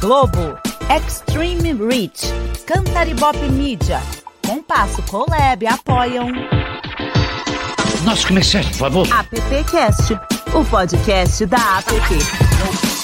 Globo, Extreme Reach, Cantaribop Media, Compasso Colab apoiam. Nosso comerciante, por favor. AppCast, o podcast da App.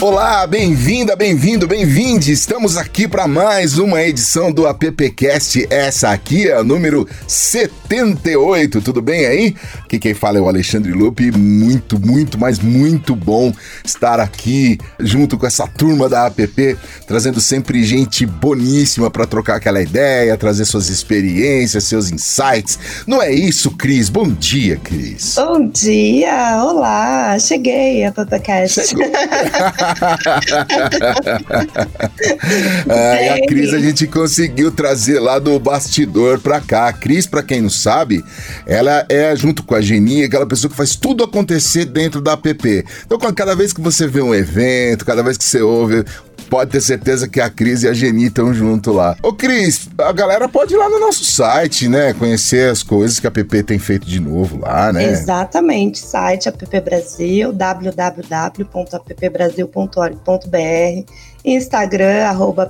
Olá, bem-vinda, bem-vindo, bem-vinde. Estamos aqui para mais uma edição do AppCast. Essa aqui é a número 78. Tudo bem aí? Aqui quem fala é o Alexandre Lupe. Muito, muito, mas muito bom estar aqui junto com essa turma da App, trazendo sempre gente boníssima para trocar aquela ideia, trazer suas experiências, seus insights. Não é isso, Cris? Bom dia, Cris. Bom dia, olá, cheguei a AppCast. Chegou. é, a Cris a gente conseguiu trazer lá do bastidor pra cá. A Cris, pra quem não sabe, ela é, junto com a Geni, aquela pessoa que faz tudo acontecer dentro da app. Então, cada vez que você vê um evento, cada vez que você ouve pode ter certeza que a Cris e a Geni estão junto lá. Ô Cris, a galera pode ir lá no nosso site, né? Conhecer as coisas que a PP tem feito de novo lá, né? Exatamente, site App Brasil, www.appbrasil.org.br, Instagram, arroba.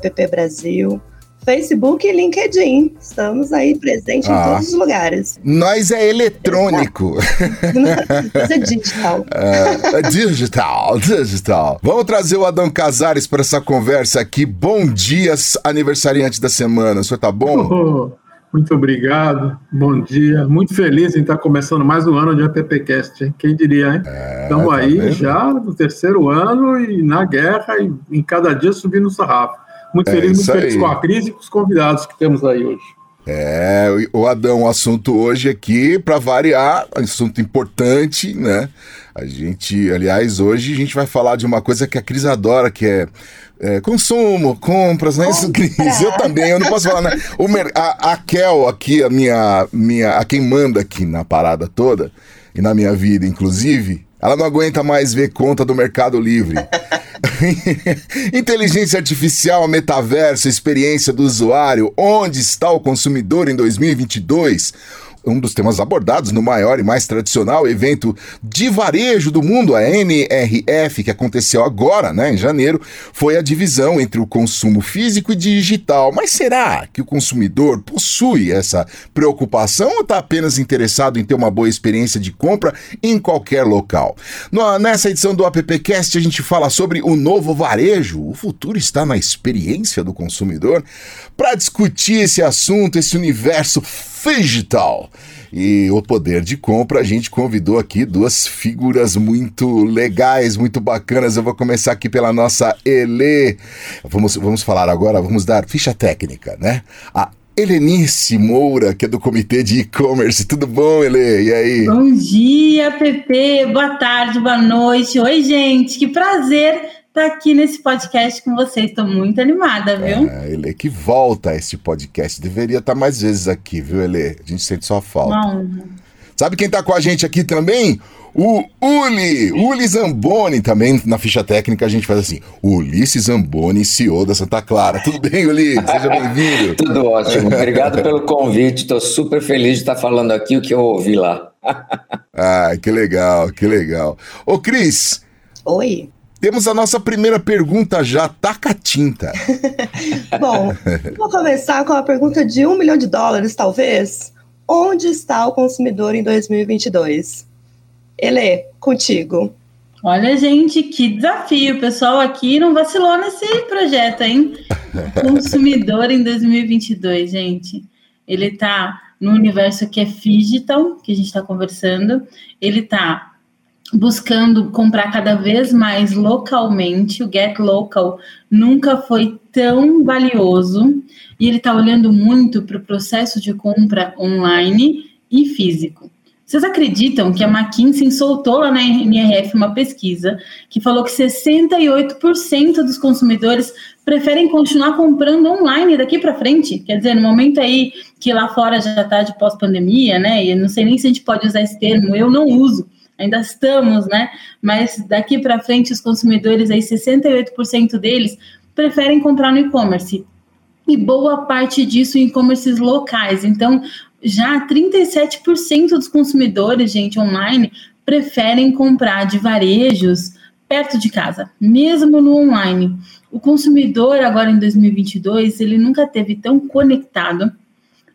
Facebook e LinkedIn. Estamos aí presentes ah, em todos os lugares. Nós é eletrônico. Nós é digital. É, digital, digital. Vamos trazer o Adão Casares para essa conversa aqui. Bom dia, aniversariante da semana. O senhor tá bom? Oh, muito obrigado. Bom dia. Muito feliz em estar começando mais um ano de AppCast, hein? Quem diria, hein? É, Estamos tá aí vendo? já no terceiro ano e na guerra e em cada dia subindo o sarrafo. Muito é feliz, muito feliz com a crise e com os convidados que temos aí hoje. É, o Adão, o assunto hoje aqui, para variar, assunto importante, né? A gente, aliás, hoje a gente vai falar de uma coisa que a Cris adora, que é, é consumo, compras, né? Isso, Cris, eu também, eu não posso falar, né? O, a, a Kel aqui, a minha, minha, a quem manda aqui na parada toda, e na minha vida, inclusive, ela não aguenta mais ver conta do Mercado Livre. Inteligência artificial, metaverso, experiência do usuário, onde está o consumidor em 2022? Um dos temas abordados no maior e mais tradicional evento de varejo do mundo, a NRF, que aconteceu agora, né, em janeiro, foi a divisão entre o consumo físico e digital. Mas será que o consumidor possui essa preocupação ou está apenas interessado em ter uma boa experiência de compra em qualquer local? nessa edição do AppCast, a gente fala sobre o novo varejo. O futuro está na experiência do consumidor. Para discutir esse assunto, esse universo digital e o poder de compra, a gente convidou aqui duas figuras muito legais, muito bacanas. Eu vou começar aqui pela nossa Ele. Vamos, vamos falar agora, vamos dar ficha técnica, né? A Helenice Moura, que é do Comitê de E-Commerce. Tudo bom, Ele? E aí? Bom dia, Pepe. Boa tarde, boa noite. Oi, gente. Que prazer estar tá aqui nesse podcast com vocês. Estou muito animada, viu? É, Ele que volta a este podcast. Deveria estar tá mais vezes aqui, viu, Ele? A gente sente sua falta. Não. Sabe quem está com a gente aqui também? O Uli, Uli Zamboni, também na ficha técnica a gente faz assim, Ulisses Zamboni, CEO da Santa Clara. Tudo bem, Uli? Seja bem-vindo. Tudo ótimo, obrigado pelo convite, estou super feliz de estar falando aqui o que eu ouvi lá. ah, que legal, que legal. Ô Cris. Oi. Temos a nossa primeira pergunta já, taca tinta. Bom, vou começar com a pergunta de um milhão de dólares, talvez. Onde está o consumidor em 2022? Ele, contigo. Olha, gente, que desafio. O pessoal aqui não vacilou nesse projeto, hein? Consumidor em 2022, gente. Ele está no universo que é digital, que a gente está conversando. Ele está buscando comprar cada vez mais localmente. O Get Local nunca foi tão valioso e ele está olhando muito para o processo de compra online e físico. Vocês acreditam que a McKinsey soltou lá na NRF uma pesquisa que falou que 68% dos consumidores preferem continuar comprando online daqui para frente? Quer dizer, no momento aí que lá fora já está de pós-pandemia, né? E não sei nem se a gente pode usar esse termo, eu não uso, ainda estamos, né? Mas daqui para frente, os consumidores, aí 68% deles preferem comprar no e-commerce. E boa parte disso em e-commerces locais. Então, já 37% dos consumidores, gente, online, preferem comprar de varejos perto de casa, mesmo no online. O consumidor agora em 2022, ele nunca teve tão conectado,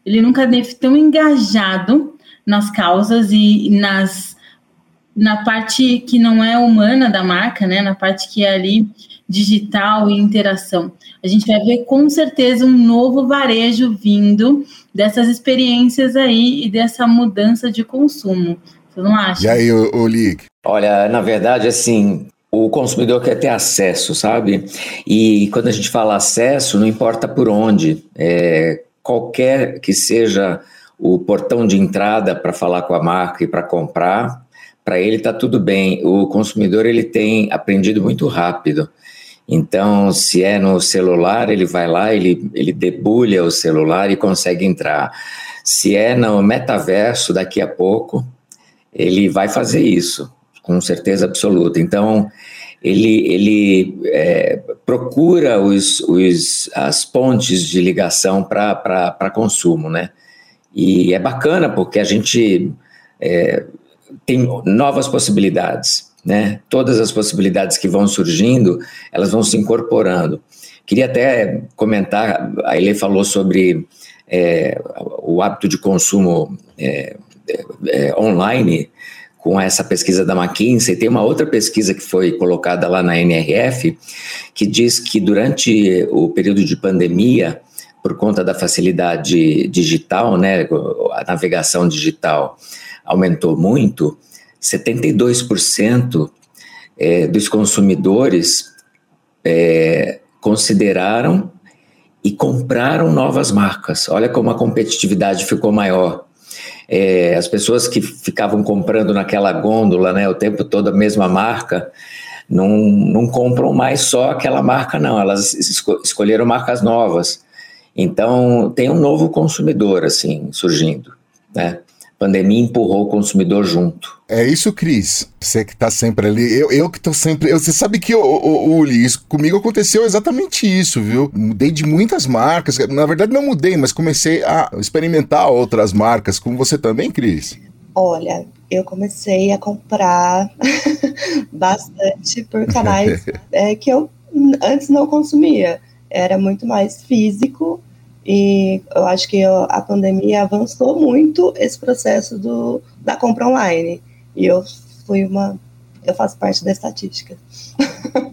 ele nunca teve tão engajado nas causas e nas na parte que não é humana da marca, né, na parte que é ali digital e interação. A gente vai ver com certeza um novo varejo vindo dessas experiências aí e dessa mudança de consumo. Você não acha? E aí, o, Lick? Olha, na verdade, assim, o consumidor quer ter acesso, sabe? E quando a gente fala acesso, não importa por onde, é, qualquer que seja o portão de entrada para falar com a marca e para comprar, para ele está tudo bem. O consumidor ele tem aprendido muito rápido. Então, se é no celular, ele vai lá, ele, ele debulha o celular e consegue entrar. Se é no metaverso, daqui a pouco, ele vai fazer isso, com certeza absoluta. Então, ele, ele é, procura os, os, as pontes de ligação para consumo, né? E é bacana porque a gente é, tem novas possibilidades, né? Todas as possibilidades que vão surgindo, elas vão se incorporando. Queria até comentar, a Ele falou sobre é, o hábito de consumo é, é, online com essa pesquisa da McKinsey, tem uma outra pesquisa que foi colocada lá na NRF, que diz que durante o período de pandemia, por conta da facilidade digital, né, a navegação digital aumentou muito, 72% é, dos consumidores é, consideraram e compraram novas marcas. Olha como a competitividade ficou maior. É, as pessoas que ficavam comprando naquela gôndola né, o tempo todo a mesma marca, não, não compram mais só aquela marca, não. Elas esco escolheram marcas novas. Então, tem um novo consumidor, assim, surgindo, né? Pandemia empurrou o consumidor junto. É isso, Cris. Você que está sempre ali. Eu, eu que estou sempre. Eu, você sabe que, o, Liz, comigo aconteceu exatamente isso, viu? Mudei de muitas marcas. Na verdade, não mudei, mas comecei a experimentar outras marcas. Com você também, Cris? Olha, eu comecei a comprar bastante por canais é, que eu antes não consumia. Era muito mais físico e eu acho que a pandemia avançou muito esse processo do, da compra online. E eu fui uma. Eu faço parte da estatística.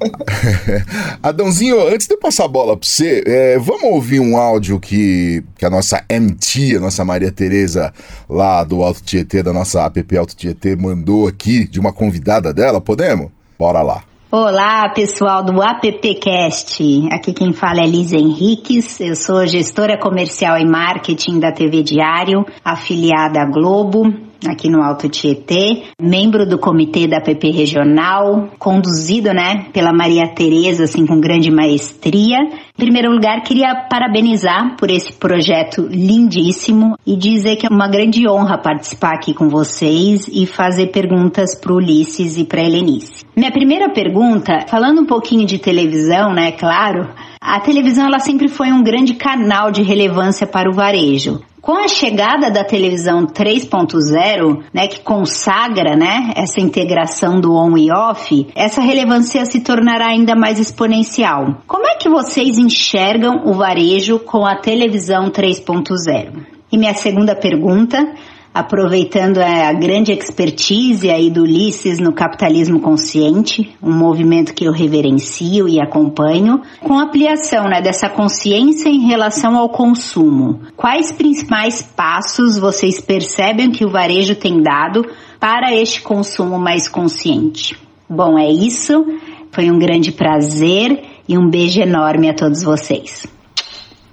Adãozinho, antes de eu passar a bola para você, é, vamos ouvir um áudio que, que a nossa MT, a nossa Maria Tereza, lá do Alto Tietê, da nossa app Alto Tietê, mandou aqui de uma convidada dela, podemos? Bora lá. Olá, pessoal do AppCast. Aqui quem fala é Lisa Henriques. Eu sou gestora comercial e marketing da TV Diário, afiliada à Globo aqui no Alto Tietê, membro do comitê da PP Regional, conduzido, né, pela Maria Tereza, assim, com grande maestria. Em primeiro lugar, queria parabenizar por esse projeto lindíssimo e dizer que é uma grande honra participar aqui com vocês e fazer perguntas para Ulisses e para Helenice. Minha primeira pergunta, falando um pouquinho de televisão, né, claro, a televisão ela sempre foi um grande canal de relevância para o varejo. Com a chegada da televisão 3.0, né, que consagra, né, essa integração do on e off, essa relevância se tornará ainda mais exponencial. Como é que vocês enxergam o varejo com a televisão 3.0? E minha segunda pergunta, aproveitando a grande expertise aí do Ulisses no capitalismo consciente, um movimento que eu reverencio e acompanho, com a ampliação né, dessa consciência em relação ao consumo. Quais principais passos vocês percebem que o varejo tem dado para este consumo mais consciente? Bom, é isso. Foi um grande prazer e um beijo enorme a todos vocês.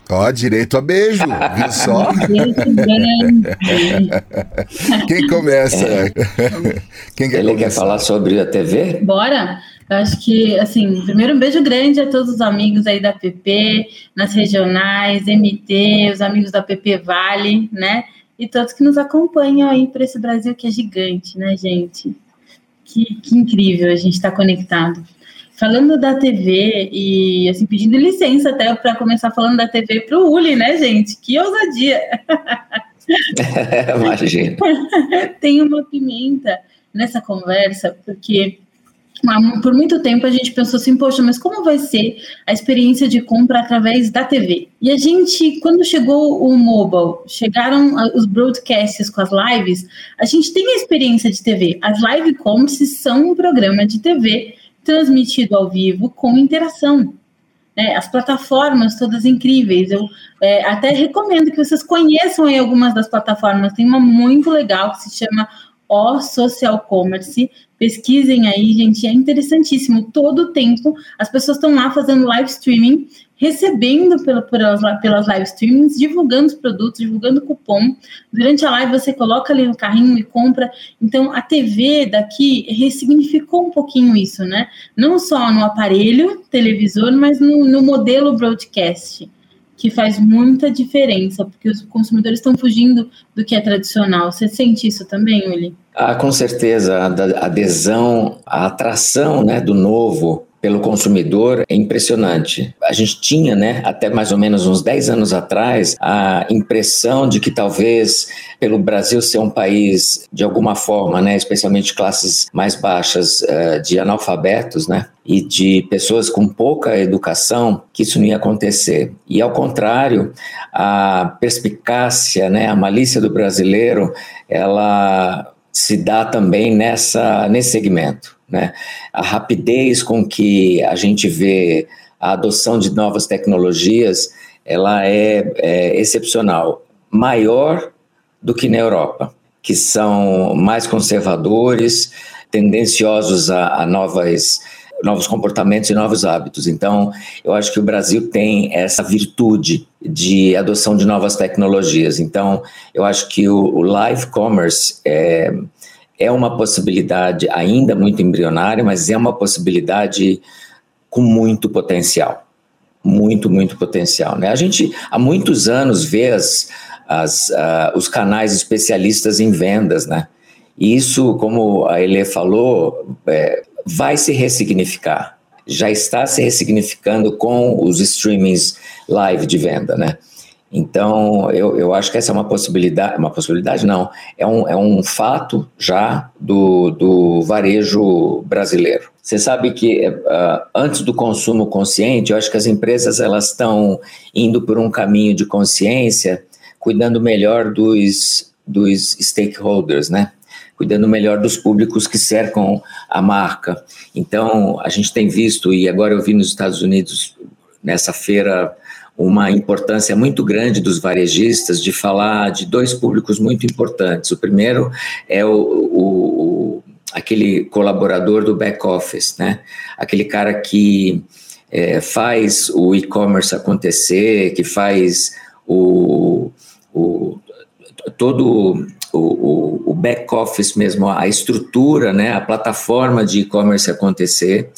Ó, direito a beijo, viu só? Quem começa? É. Quem quer Ele começar? quer falar sobre a TV? Bora! Eu acho que, assim, primeiro um beijo grande a todos os amigos aí da PP, nas regionais, MT, os amigos da PP Vale, né? E todos que nos acompanham aí para esse Brasil que é gigante, né, gente? Que, que incrível a gente estar tá conectado. Falando da TV e assim pedindo licença até para começar falando da TV para o Uli, né, gente? Que ousadia! Imagina. Tem uma pimenta nessa conversa, porque por muito tempo a gente pensou assim, poxa, mas como vai ser a experiência de compra através da TV? E a gente, quando chegou o mobile, chegaram os broadcasts com as lives, a gente tem a experiência de TV. As live commerce são um programa de TV transmitido ao vivo com interação. Né? As plataformas todas incríveis. Eu é, até recomendo que vocês conheçam aí algumas das plataformas. Tem uma muito legal que se chama O Social Commerce, Pesquisem aí, gente, é interessantíssimo. Todo o tempo as pessoas estão lá fazendo live streaming, recebendo pela, pelas, pelas live streamings, divulgando os produtos, divulgando cupom. Durante a live você coloca ali no carrinho e compra. Então a TV daqui ressignificou um pouquinho isso, né? Não só no aparelho televisor, mas no, no modelo broadcast que faz muita diferença, porque os consumidores estão fugindo do que é tradicional. Você sente isso também, Uli? Ah, com certeza, a adesão, a atração né, do novo pelo consumidor é impressionante. A gente tinha, né, até mais ou menos uns 10 anos atrás, a impressão de que talvez pelo Brasil ser um país de alguma forma, né, especialmente classes mais baixas uh, de analfabetos, né, e de pessoas com pouca educação, que isso não ia acontecer. E ao contrário, a perspicácia, né, a malícia do brasileiro, ela se dá também nessa nesse segmento. Né? A rapidez com que a gente vê a adoção de novas tecnologias, ela é, é excepcional, maior do que na Europa, que são mais conservadores, tendenciosos a, a novas novos comportamentos e novos hábitos. Então, eu acho que o Brasil tem essa virtude de adoção de novas tecnologias. Então, eu acho que o, o live commerce é, é uma possibilidade ainda muito embrionária, mas é uma possibilidade com muito potencial. Muito, muito potencial. Né? A gente há muitos anos vê as, as, uh, os canais especialistas em vendas, né? E isso, como a Ele falou, é, vai se ressignificar. Já está se ressignificando com os streamings live de venda, né? Então, eu, eu acho que essa é uma possibilidade, uma possibilidade não, é um, é um fato já do, do varejo brasileiro. Você sabe que uh, antes do consumo consciente, eu acho que as empresas elas estão indo por um caminho de consciência, cuidando melhor dos, dos stakeholders, né? Cuidando melhor dos públicos que cercam a marca. Então, a gente tem visto, e agora eu vi nos Estados Unidos, nessa feira uma importância muito grande dos varejistas de falar de dois públicos muito importantes. O primeiro é o, o, aquele colaborador do back office, né? Aquele cara que é, faz o e-commerce acontecer, que faz o, o todo o, o back office mesmo, a estrutura, né? A plataforma de e-commerce acontecer.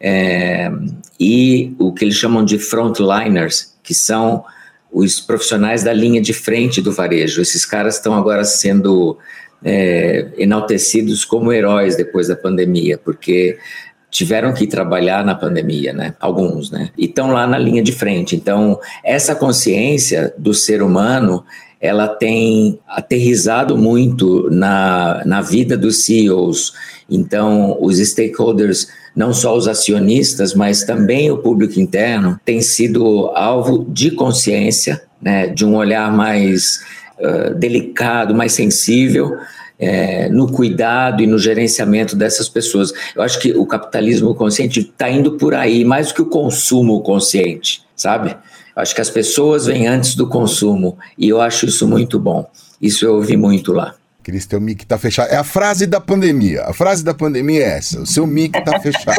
É, e o que eles chamam de frontliners, que são os profissionais da linha de frente do varejo. Esses caras estão agora sendo é, enaltecidos como heróis depois da pandemia, porque tiveram que trabalhar na pandemia, né? Alguns, né? E estão lá na linha de frente. Então, essa consciência do ser humano, ela tem aterrizado muito na, na vida dos CEOs. Então, os stakeholders não só os acionistas, mas também o público interno, tem sido alvo de consciência, né, de um olhar mais uh, delicado, mais sensível. É, no cuidado e no gerenciamento dessas pessoas. Eu acho que o capitalismo consciente está indo por aí, mais do que o consumo consciente, sabe? Eu acho que as pessoas vêm antes do consumo e eu acho isso muito bom. Isso eu ouvi muito lá. Cris, teu mic tá fechado. É a frase da pandemia. A frase da pandemia é essa: o seu mic tá fechado.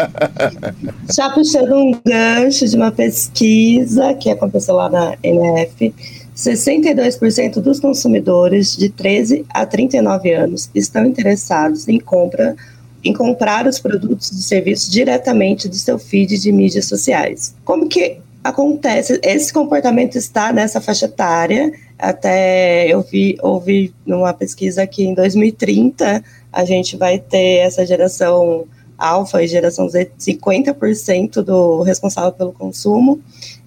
Já puxando um gancho de uma pesquisa que aconteceu lá na NF, 62% dos consumidores de 13 a 39 anos estão interessados em compra em comprar os produtos e serviços diretamente do seu feed de mídias sociais. Como que acontece? Esse comportamento está nessa faixa etária até eu vi, ouvi numa pesquisa que em 2030 a gente vai ter essa geração alfa e geração Z 50% do responsável pelo consumo.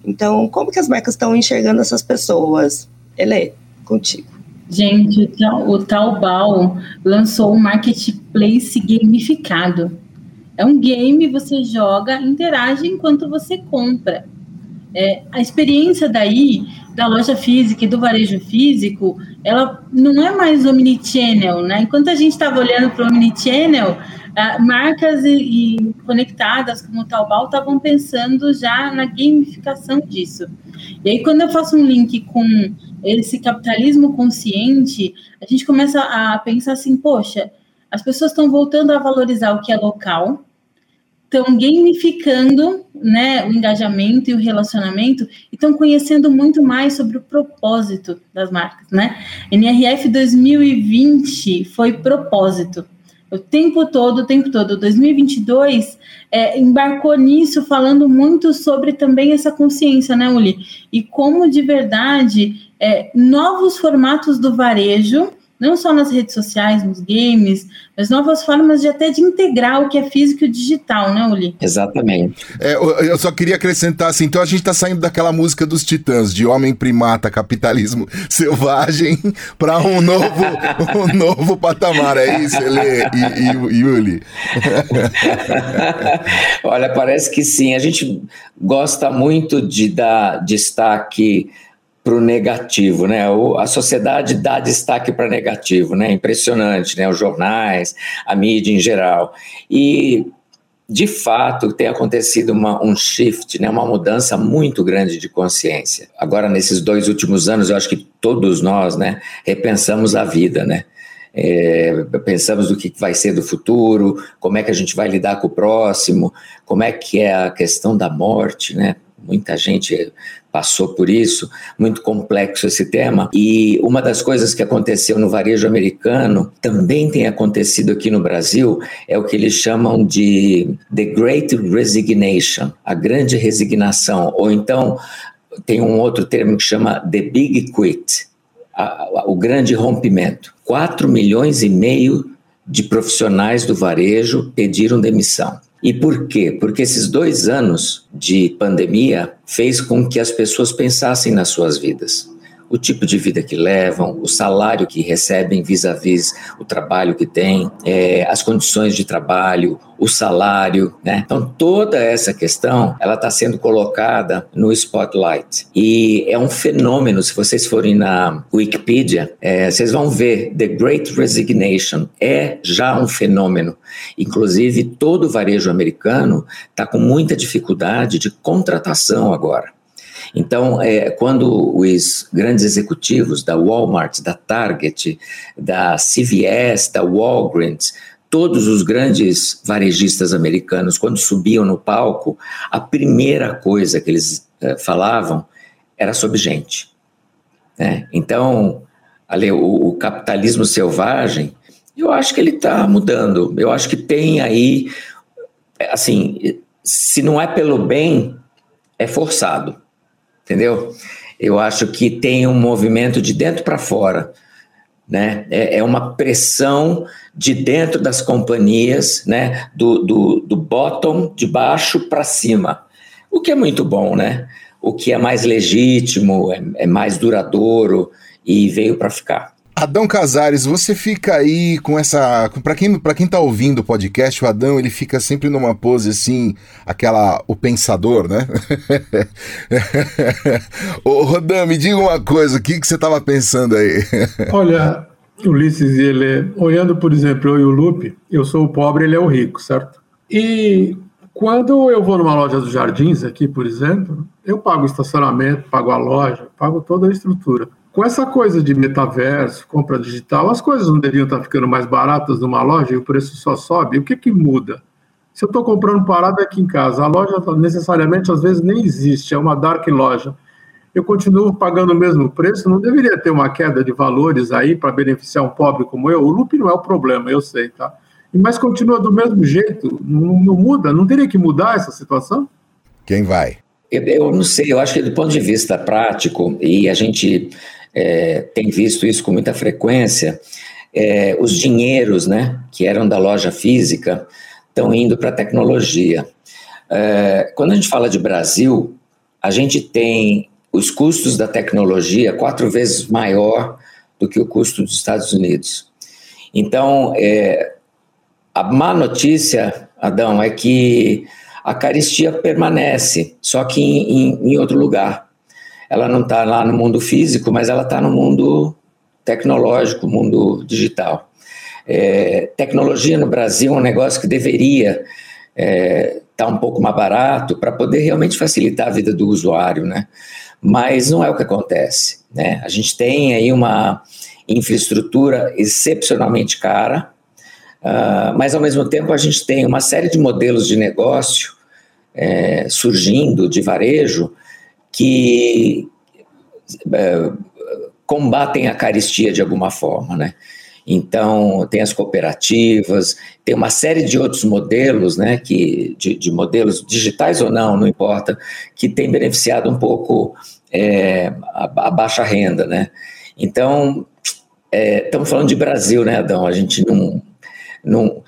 Então, como que as marcas estão enxergando essas pessoas? Ele, contigo. Gente, o, Taobao lançou um marketplace gamificado. É um game, você joga, interage enquanto você compra. É, a experiência daí, da loja física e do varejo físico, ela não é mais omnichannel, né? Enquanto a gente estava olhando para o omnichannel, marcas e, e, conectadas como o Taobao estavam pensando já na gamificação disso. E aí, quando eu faço um link com esse capitalismo consciente, a gente começa a pensar assim, poxa, as pessoas estão voltando a valorizar o que é local, estão gamificando né, o engajamento e o relacionamento e estão conhecendo muito mais sobre o propósito das marcas. Né? NRF 2020 foi propósito. O tempo todo, o tempo todo. 2022 é, embarcou nisso, falando muito sobre também essa consciência, né, Uli? E como de verdade é, novos formatos do varejo não só nas redes sociais, nos games, mas novas formas de até de integrar o que é físico e digital, né, Uli? Exatamente. É, eu só queria acrescentar assim, então a gente está saindo daquela música dos Titãs, de homem primata, capitalismo selvagem, para um novo, um novo patamar, é isso, Ele e, e, Yuli? Olha, parece que sim. A gente gosta muito de dar destaque para o negativo, né? a sociedade dá destaque para negativo, né? Impressionante, né? Os jornais, a mídia em geral. E de fato tem acontecido uma, um shift, né, uma mudança muito grande de consciência. Agora, nesses dois últimos anos, eu acho que todos nós né, repensamos a vida, né? É, pensamos o que vai ser do futuro, como é que a gente vai lidar com o próximo, como é que é a questão da morte, né? Muita gente passou por isso, muito complexo esse tema. E uma das coisas que aconteceu no varejo americano também tem acontecido aqui no Brasil é o que eles chamam de The Great Resignation, a grande resignação, ou então tem um outro termo que chama The Big Quit, a, a, o grande rompimento. 4 milhões e meio de profissionais do varejo pediram demissão. E por quê? Porque esses dois anos de pandemia fez com que as pessoas pensassem nas suas vidas o tipo de vida que levam, o salário que recebem vis-à-vis o trabalho que têm, é, as condições de trabalho, o salário, né? Então toda essa questão ela está sendo colocada no spotlight e é um fenômeno. Se vocês forem na Wikipedia, é, vocês vão ver The Great Resignation é já um fenômeno. Inclusive todo o varejo americano está com muita dificuldade de contratação agora. Então, é, quando os grandes executivos da Walmart, da Target, da CVS, da Walgreens, todos os grandes varejistas americanos, quando subiam no palco, a primeira coisa que eles é, falavam era sobre gente. Né? Então, ali, o, o capitalismo selvagem, eu acho que ele está mudando. Eu acho que tem aí, assim, se não é pelo bem, é forçado entendeu? Eu acho que tem um movimento de dentro para fora, né? É, é, uma pressão de dentro das companhias, né? Do, do, do bottom, de baixo para cima, o que é muito bom, né? O que é mais legítimo, é, é mais duradouro e veio para ficar. Adão Casares, você fica aí com essa. Para quem, pra quem tá ouvindo o podcast, o Adão ele fica sempre numa pose assim, aquela. o pensador, né? Ô, Rodão, me diga uma coisa, o que, que você tava pensando aí? Olha, Ulisses, ele, olhando, por exemplo, eu e o Lupe, eu sou o pobre, ele é o rico, certo? E quando eu vou numa loja dos jardins aqui, por exemplo, eu pago o estacionamento, pago a loja, pago toda a estrutura com essa coisa de metaverso, compra digital, as coisas não deviam estar ficando mais baratas numa loja e o preço só sobe? O que, que muda? Se eu estou comprando parada aqui em casa, a loja necessariamente às vezes nem existe, é uma dark loja. Eu continuo pagando o mesmo preço, não deveria ter uma queda de valores aí para beneficiar um pobre como eu? O loop não é o problema, eu sei, tá? Mas continua do mesmo jeito, não, não muda, não teria que mudar essa situação? Quem vai? Eu, não sei, eu acho que do ponto de vista prático, e a gente é, tem visto isso com muita frequência, é, os dinheiros né, que eram da loja física estão indo para a tecnologia. É, quando a gente fala de Brasil, a gente tem os custos da tecnologia quatro vezes maior do que o custo dos Estados Unidos. Então, é, a má notícia, Adão, é que a caristia permanece, só que em, em, em outro lugar. Ela não está lá no mundo físico, mas ela está no mundo tecnológico, mundo digital. É, tecnologia no Brasil é um negócio que deveria estar é, tá um pouco mais barato para poder realmente facilitar a vida do usuário, né? Mas não é o que acontece, né? A gente tem aí uma infraestrutura excepcionalmente cara, uh, mas ao mesmo tempo a gente tem uma série de modelos de negócio é, surgindo de varejo que é, combatem a caristia de alguma forma, né? Então, tem as cooperativas, tem uma série de outros modelos, né, que, de, de modelos digitais ou não, não importa, que tem beneficiado um pouco é, a, a, baixa renda, né. Então, é, estamos falando de Brasil, né, Adão? A gente não. não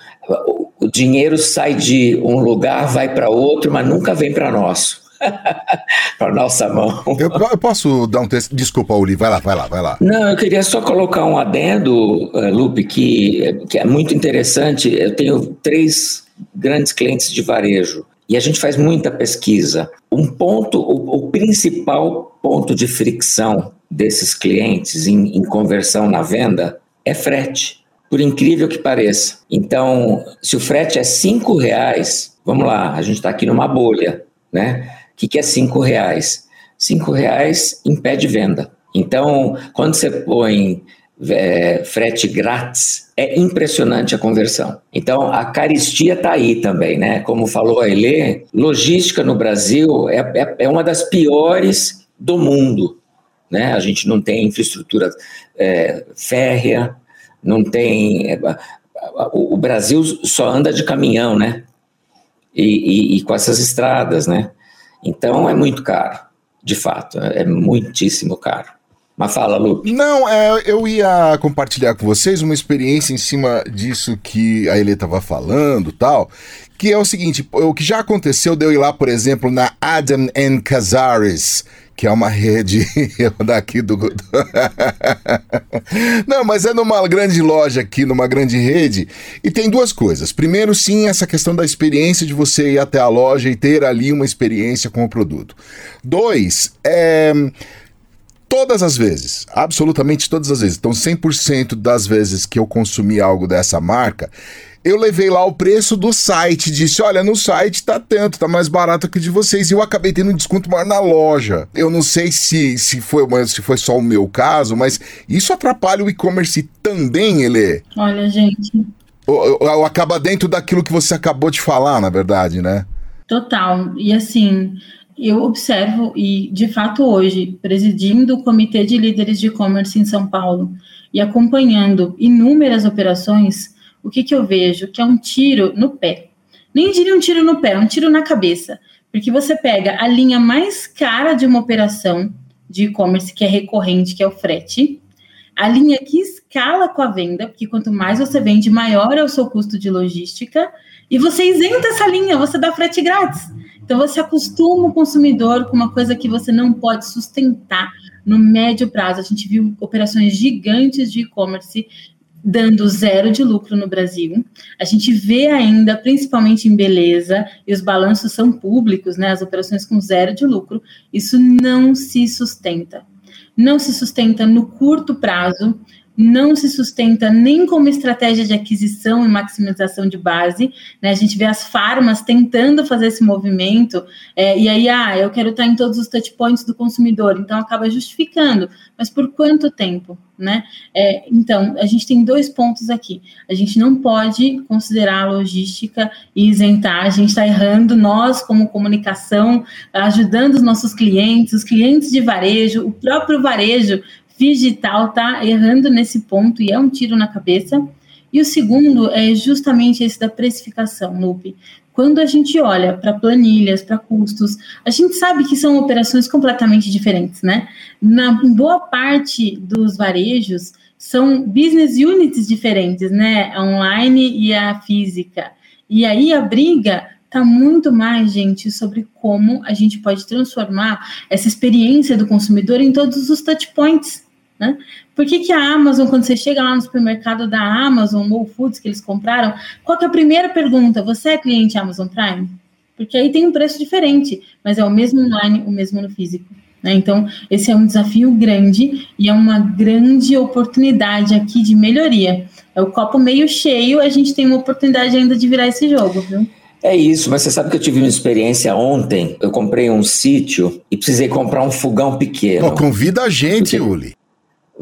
dinheiro sai de um lugar, vai para outro, mas nunca vem para nós. para nossa mão. Eu, eu, posso dar um texto? Desculpa, Uli, vai lá, vai lá, vai lá. Não, eu queria só colocar um adendo, uh, Lupe, que, que é muito interessante. Eu tenho três grandes clientes de varejo e a gente faz muita pesquisa. Um ponto, o, o principal ponto de fricção desses clientes em, em conversão na venda é frete por incrível que pareça. Então, se o frete é cinco reais, vamos lá, a gente está aqui numa bolha, né? que, que é cinco reais? Cinco reais impede venda. Então, quando você põe é, frete grátis, é impressionante a conversão. Então, a caristia está aí também, né? Como falou a Elê, logística no Brasil é, é, é, uma das piores do mundo. Né? A gente não tem infraestrutura é, férrea, não tem. É, o, Brasil só anda de caminhão, né? E, e, e com essas estradas, né? Então é muito caro, de fato, é muitíssimo caro. Mas fala, Lu. Não, é, eu ia compartilhar com vocês uma experiência em cima disso que a Elê estava falando tal. Que é o seguinte: o que já aconteceu de eu ir lá, por exemplo, na Adam and Cazares, que é uma rede daqui do. Não, mas é numa grande loja aqui, numa grande rede, e tem duas coisas. Primeiro, sim, essa questão da experiência de você ir até a loja e ter ali uma experiência com o produto. Dois, é todas as vezes, absolutamente todas as vezes, então 100% das vezes que eu consumi algo dessa marca, eu levei lá o preço do site, disse: olha, no site tá tanto, tá mais barato que o de vocês. E eu acabei tendo um desconto maior na loja. Eu não sei se, se, foi, se foi só o meu caso, mas isso atrapalha o e-commerce também, Ele. Olha, gente. Ou, ou acaba dentro daquilo que você acabou de falar, na verdade, né? Total. E assim, eu observo, e de fato hoje, presidindo o Comitê de Líderes de E-Commerce em São Paulo e acompanhando inúmeras operações o que, que eu vejo? Que é um tiro no pé. Nem diria um tiro no pé, um tiro na cabeça. Porque você pega a linha mais cara de uma operação de e-commerce, que é recorrente, que é o frete, a linha que escala com a venda, porque quanto mais você vende, maior é o seu custo de logística, e você isenta essa linha, você dá frete grátis. Então você acostuma o consumidor com uma coisa que você não pode sustentar no médio prazo. A gente viu operações gigantes de e-commerce dando zero de lucro no Brasil. A gente vê ainda, principalmente em beleza, e os balanços são públicos, né? As operações com zero de lucro, isso não se sustenta. Não se sustenta no curto prazo, não se sustenta nem como estratégia de aquisição e maximização de base. Né? A gente vê as farmas tentando fazer esse movimento, é, e aí, ah, eu quero estar em todos os touchpoints do consumidor, então acaba justificando. Mas por quanto tempo? Né? É, então, a gente tem dois pontos aqui. A gente não pode considerar a logística e isentar, a gente está errando, nós, como comunicação, ajudando os nossos clientes, os clientes de varejo, o próprio varejo digital está errando nesse ponto e é um tiro na cabeça. E o segundo é justamente esse da precificação, Lupe. Quando a gente olha para planilhas, para custos, a gente sabe que são operações completamente diferentes, né? Na boa parte dos varejos são business units diferentes, né? A online e a física. E aí a briga está muito mais, gente, sobre como a gente pode transformar essa experiência do consumidor em todos os touch points Né? Por que, que a Amazon, quando você chega lá no supermercado da Amazon, Whole Foods que eles compraram, qual é a primeira pergunta? Você é cliente Amazon Prime? Porque aí tem um preço diferente, mas é o mesmo online, o mesmo no físico. Né? Então, esse é um desafio grande e é uma grande oportunidade aqui de melhoria. É o copo meio cheio, a gente tem uma oportunidade ainda de virar esse jogo, viu? É isso, mas você sabe que eu tive uma experiência ontem. Eu comprei um sítio e precisei comprar um fogão pequeno. Oh, convida a gente, Porque... Uli.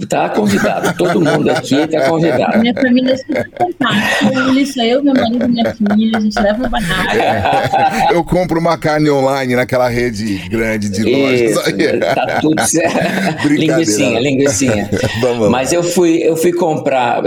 Tá convidado, todo mundo aqui tá convidado. Minha família é super fantástica. Isso eu, meu marido e minha filha, a gente leva uma barraca. Eu compro uma carne online naquela rede grande de lojas. tá tudo certo. linguicinha, linguicinha. Mas eu fui, eu fui comprar,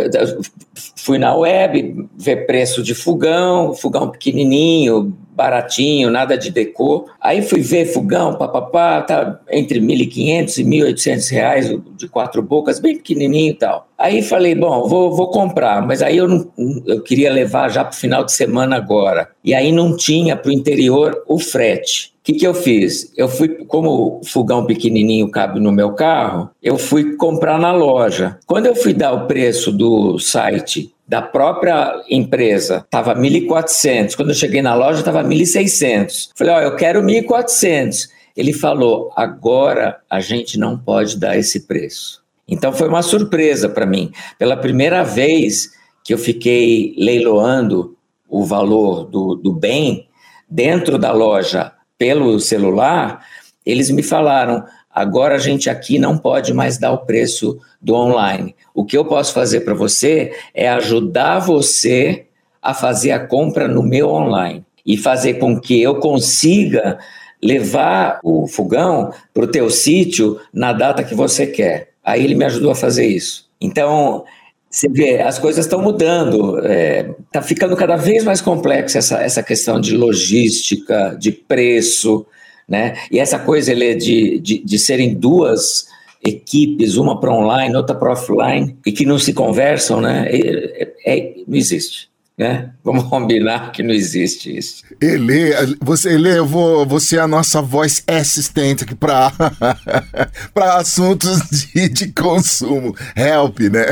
fui na web ver preço de fogão, fogão pequenininho, baratinho, nada de decor. Aí fui ver fogão, papapá, tá entre 1.500 e 1.800 reais, de quatro bocas, bem pequenininho e tal. Aí falei, bom, vou, vou comprar, mas aí eu, não, eu queria levar já para o final de semana agora. E aí não tinha para o interior o frete. O que, que eu fiz? Eu fui, como o fogão pequenininho cabe no meu carro, eu fui comprar na loja. Quando eu fui dar o preço do site da própria empresa estava 1.400. Quando eu cheguei na loja, estava 1.600. Falei, ó, oh, eu quero 1.400. Ele falou, agora a gente não pode dar esse preço. Então foi uma surpresa para mim. Pela primeira vez que eu fiquei leiloando o valor do, do bem dentro da loja pelo celular, eles me falaram: agora a gente aqui não pode mais dar o preço do online. O que eu posso fazer para você é ajudar você a fazer a compra no meu online e fazer com que eu consiga levar o fogão para o teu sítio na data que você quer. Aí ele me ajudou a fazer isso. Então, você vê, as coisas estão mudando, está é, tá ficando cada vez mais complexa essa, essa questão de logística, de preço, né? E essa coisa ele, é de, de, de serem duas equipes, uma para online, outra para offline, e que não se conversam, né? É, é, não existe. Né? Vamos combinar que não existe isso. Ele, você, Ele, eu vou, você é a nossa voz assistente aqui para para assuntos de, de consumo. Help, né?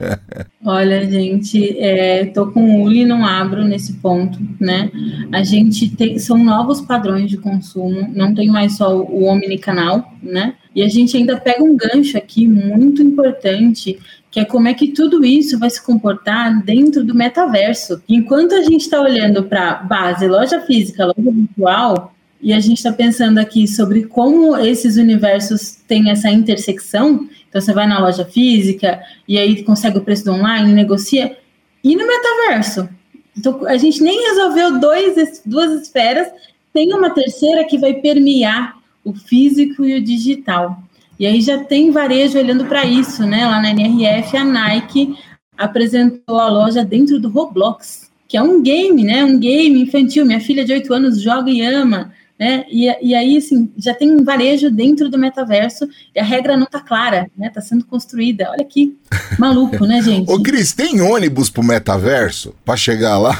Olha, gente, é, tô com o Uli não abro nesse ponto, né? A gente tem são novos padrões de consumo, não tem mais só o omnicanal, né? E a gente ainda pega um gancho aqui muito importante, que é como é que tudo isso vai se comportar dentro do metaverso. Enquanto a gente está olhando para base, loja física, loja virtual, e a gente está pensando aqui sobre como esses universos têm essa intersecção. Então, você vai na loja física e aí consegue o preço do online, negocia. E no metaverso? Então, a gente nem resolveu dois, duas esferas, tem uma terceira que vai permear o físico e o digital. E aí já tem varejo olhando para isso, né? Lá na NRF, a Nike apresentou a loja dentro do Roblox, que é um game, né? Um game infantil. Minha filha de 8 anos joga e ama né? E, e aí, assim, já tem um varejo dentro do metaverso e a regra não está clara, né? Está sendo construída. Olha que maluco, né, gente? Ô, Cris, tem ônibus pro metaverso para chegar lá?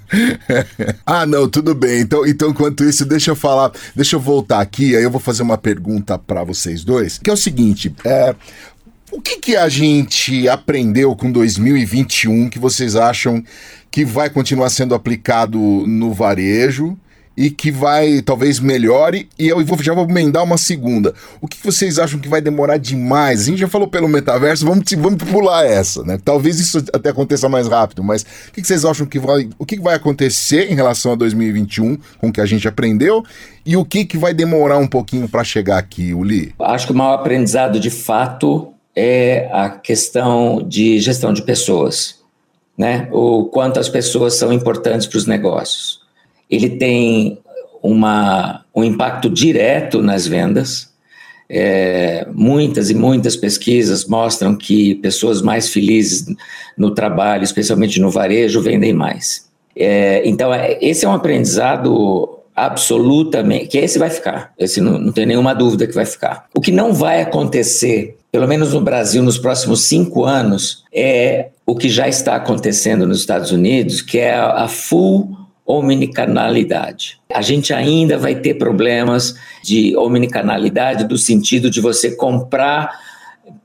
ah, não, tudo bem. Então, então, enquanto isso, deixa eu falar, deixa eu voltar aqui, aí eu vou fazer uma pergunta para vocês dois, que é o seguinte, é, o que, que a gente aprendeu com 2021 que vocês acham que vai continuar sendo aplicado no varejo? E que vai talvez melhore. E eu vou, já vou emendar uma segunda. O que vocês acham que vai demorar demais? A gente já falou pelo metaverso, vamos, vamos pular essa, né? Talvez isso até aconteça mais rápido, mas o que vocês acham que vai. O que vai acontecer em relação a 2021 com o que a gente aprendeu? E o que, que vai demorar um pouquinho para chegar aqui, Uli? Acho que o maior aprendizado de fato é a questão de gestão de pessoas, né? O quanto as pessoas são importantes para os negócios ele tem uma, um impacto direto nas vendas. É, muitas e muitas pesquisas mostram que pessoas mais felizes no trabalho, especialmente no varejo, vendem mais. É, então, é, esse é um aprendizado absolutamente, que esse vai ficar, esse não, não tem nenhuma dúvida que vai ficar. O que não vai acontecer, pelo menos no Brasil, nos próximos cinco anos, é o que já está acontecendo nos Estados Unidos, que é a, a full omnicanalidade. A gente ainda vai ter problemas de omnicanalidade do sentido de você comprar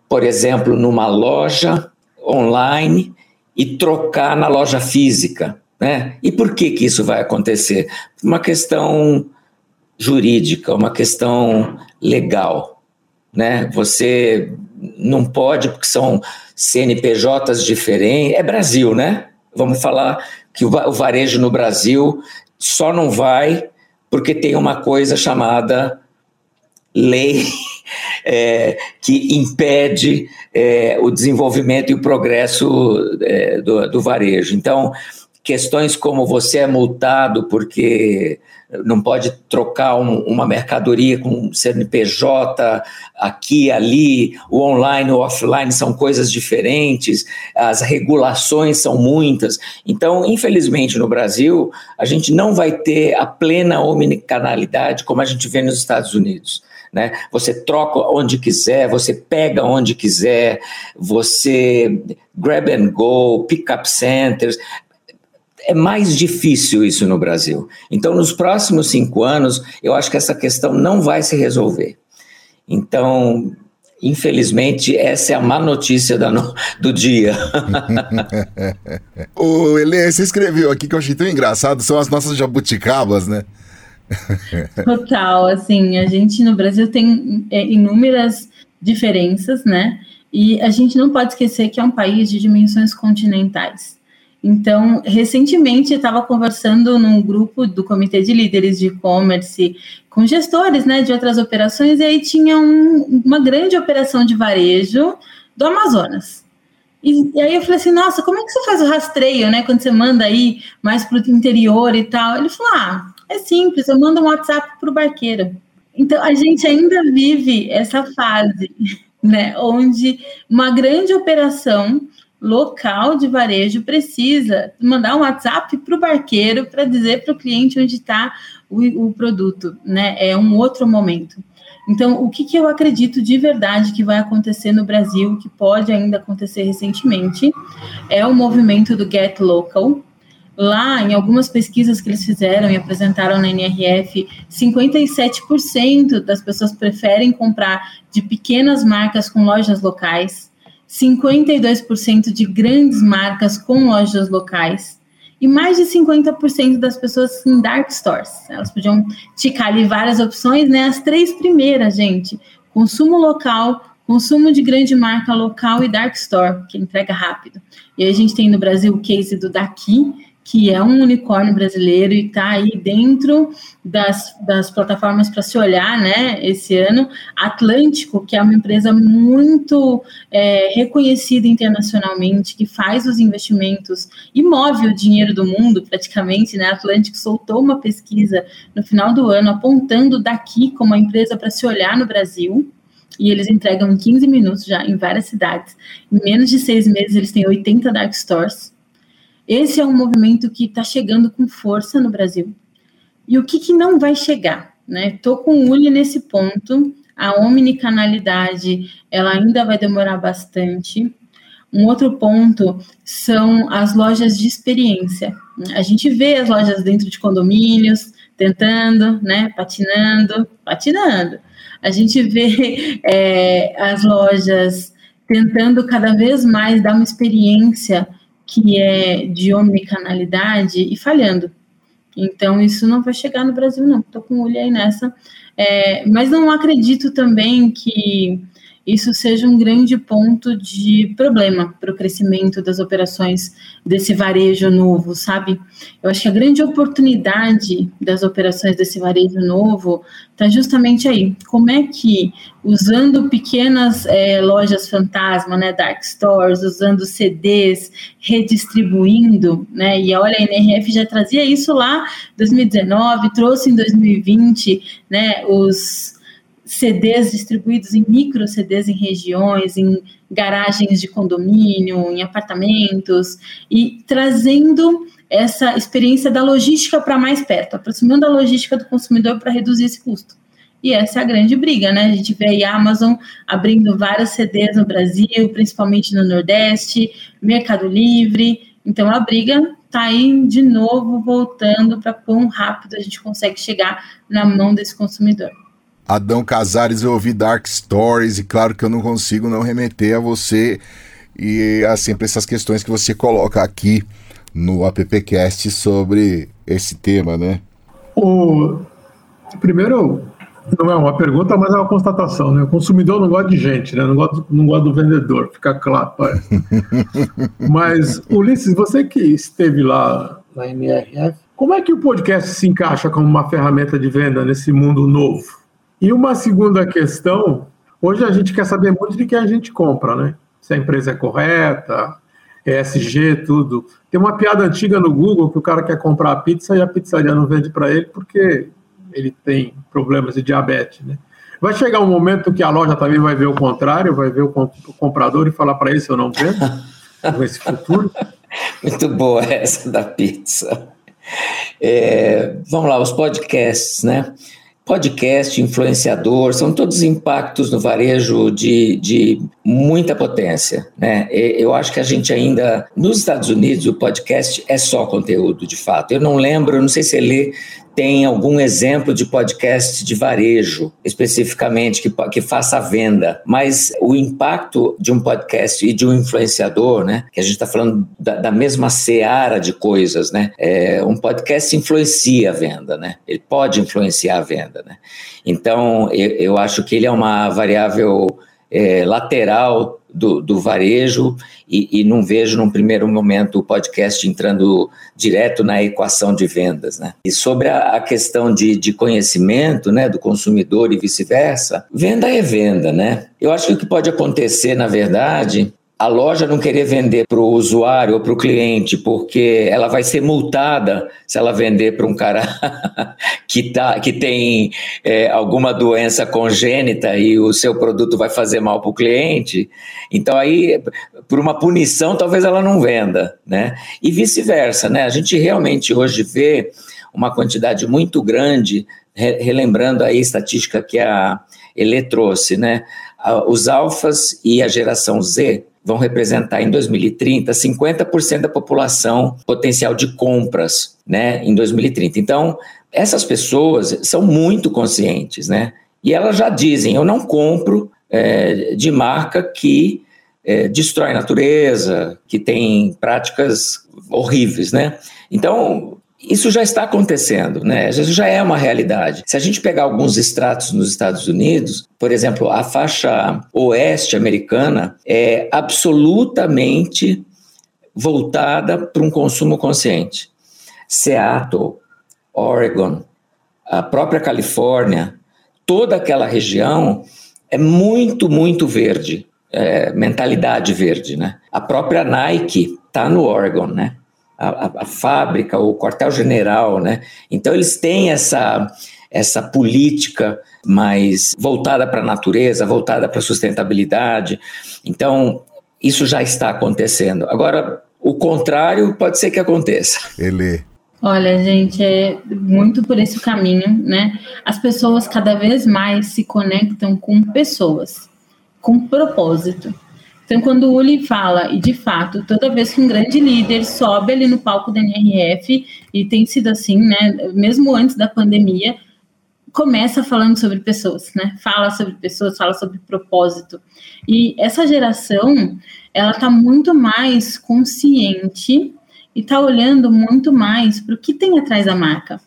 por exemplo, numa loja online e trocar na loja física. Né? E por que, que isso vai acontecer? Uma questão jurídica, uma questão legal. Né? Você não pode, porque são CNPJs diferentes. É Brasil, né? Vamos falar que o varejo no Brasil só não vai porque tem uma coisa chamada lei é, que impede é, o desenvolvimento e o progresso é, do, do varejo. Então, questões como você é multado porque não pode trocar um, uma mercadoria com CNPJ aqui, ali, o online, o offline são coisas diferentes, as regulações são muitas. Então, infelizmente, no Brasil, a gente não vai ter a plena omnicanalidade como a gente vê nos Estados Unidos. Né? Você troca onde quiser, você pega onde quiser, você grab and go, pick up centers é mais difícil isso no Brasil. Então, nos próximos cinco anos, eu acho que essa questão não vai se resolver. Então, infelizmente, essa é a má notícia no, do dia. o Ele, você escreveu aqui que eu achei tão engraçado, são as nossas jabuticabas, né? Total, assim, a gente no Brasil tem é, inúmeras diferenças, né? E a gente não pode esquecer que é um país de dimensões continentais. Então, recentemente estava conversando num grupo do Comitê de Líderes de E-Commerce com gestores né, de outras operações, e aí tinha um, uma grande operação de varejo do Amazonas. E, aí eu falei assim, nossa, como é que você faz o rastreio, né? Quando você manda aí mais para o interior e tal. Ele falou, ah, é simples, eu mando um WhatsApp para o barqueiro. Então, a gente ainda vive essa fase, né? Onde uma grande operação local de varejo precisa mandar um WhatsApp para o barqueiro para dizer para o cliente onde está o, o, produto, né? É um outro momento. Então, o que, que eu acredito de verdade que vai acontecer no Brasil, que pode ainda acontecer recentemente, é o movimento do Get Local. Lá, em algumas pesquisas que eles fizeram e apresentaram na NRF, 57% das pessoas preferem comprar de pequenas marcas com lojas locais. 52% de grandes marcas com lojas locais e mais de 50% das pessoas em dark stores. Elas podiam ticar ali várias opções, né? As três primeiras, gente: consumo local, consumo de grande marca local e dark store, que entrega rápido. E aí a gente tem no Brasil o case do Daqui, que é um unicórnio brasileiro e está aí dentro das, das plataformas para se olhar, né, esse ano. Atlântico, que é uma empresa muito é, reconhecida internacionalmente, que faz os investimentos e move o dinheiro do mundo, praticamente, né, Atlântico soltou uma pesquisa no final do ano apontando daqui como a empresa para se olhar no Brasil, e eles entregam em 15 minutos já em várias cidades. Em menos de seis meses, eles têm 80 dark stores. Esse é um movimento que está chegando com força no Brasil. E o que, que não vai chegar? Estou né? com o nesse ponto. A omnicanalidade ela ainda vai demorar bastante. Um outro ponto são as lojas de experiência. A gente vê as lojas dentro de condomínios tentando, né, patinando, patinando. A gente vê é, as lojas tentando cada vez mais dar uma experiência que é de omnicanalidade e falhando. Então, isso não vai chegar no Brasil, não. Estou com o olho aí nessa. É, mas não acredito também que isso seja um grande ponto de problema para o crescimento das operações desse varejo novo, sabe? Eu acho que a grande oportunidade das operações desse varejo novo está justamente aí. Como é que, usando pequenas é, lojas fantasma, né, dark stores, usando CDs, redistribuindo, né, e olha, a NRF já trazia isso lá em 2019, trouxe em 2020, né, os CDs distribuídos em micro CDs em regiões, em garagens de condomínio, em apartamentos, e trazendo essa experiência da logística para mais perto, aproximando a logística do consumidor para reduzir esse custo. E essa é a grande briga, né? A gente vê a Amazon abrindo várias CDs no Brasil, principalmente no Nordeste, Mercado Livre. Então a briga está aí de novo voltando para quão rápido a gente consegue chegar na mão desse consumidor. Adão Casares, eu ouvi Dark Stories e claro que eu não consigo não remeter a você e a sempre essas questões que você coloca aqui no AppCast sobre esse tema, né? O primeiro não é uma pergunta, mas é uma constatação, né? O consumidor não gosta de gente, né? Não gosta, não gosta do vendedor, fica claro. mas Ulisses, você que esteve lá na NRF, como é que o podcast se encaixa como uma ferramenta de venda nesse mundo novo? E uma segunda questão, hoje a gente quer saber muito de quem a gente compra, né? Se a empresa é correta, ESG, tudo. Tem uma piada antiga no Google que o cara quer comprar a pizza e a pizzaria não vende para ele porque ele tem problemas de diabetes, né? Vai chegar um momento que a loja também vai ver o contrário, vai ver o comprador e falar para ele se eu não vendo esse futuro. Muito boa essa da pizza. É, vamos lá, os podcasts, né? Podcast, influenciador, são todos impactos no varejo de, de muita potência. Né? Eu acho que a gente ainda, nos Estados Unidos, o podcast é só conteúdo, de fato. Eu não lembro, não sei se ele tem algum exemplo de podcast de varejo, especificamente, que, que faça venda, mas o impacto de um podcast e de um influenciador, né, que a gente está falando da, da, mesma seara de coisas, né, é, um podcast influencia a venda, né, ele pode influenciar a venda, né, então eu, eu acho que ele é uma variável é, lateral do, do varejo e, e, não vejo num primeiro momento o podcast entrando direto na equação de vendas. Né? E sobre a, a questão de, de conhecimento né, do consumidor e vice-versa, venda é venda. Né? Eu acho que o que pode acontecer, na verdade, a loja não querer vender para o usuário ou para o cliente, porque ela vai ser multada se ela vender para um cara que, tá, que tem é, alguma doença congênita e o seu produto vai fazer mal para o cliente. Então, aí, por uma punição, talvez ela não venda. Né? E vice-versa. Né? A gente realmente hoje vê uma quantidade muito grande, relembrando aí a estatística que a Elê trouxe, né? Os alfas e a geração Z vão representar em 2030 50% da população potencial de compras, né, em 2030. Então, essas pessoas são muito conscientes, né? E elas já dizem: eu não compro é, de marca que é, destrói a natureza, que tem práticas horríveis, né? Então, isso já está acontecendo, né? Isso já é uma realidade. Se a gente pegar alguns extratos nos Estados Unidos, por exemplo, a faixa oeste americana é absolutamente voltada para um consumo consciente. Seattle, Oregon, a própria Califórnia, toda aquela região é muito, muito verde, é, mentalidade verde, né? A própria Nike está no Oregon, né? A, a, fábrica, o quartel-general, né? Então eles têm essa essa política mais voltada para a natureza, voltada para a sustentabilidade. Então isso já está acontecendo. Agora o contrário pode ser que aconteça. Ele Olha, gente, é muito por esse caminho, né? As pessoas cada vez mais se conectam com pessoas, com propósito. Então, quando o Uli fala, e de fato, toda vez que um grande líder sobe ali no palco da NRF, e tem sido assim, né, mesmo antes da pandemia, começa falando sobre pessoas, né? Fala sobre pessoas, fala sobre propósito. E essa geração, ela está muito mais consciente e está olhando muito mais para o que tem atrás da marca.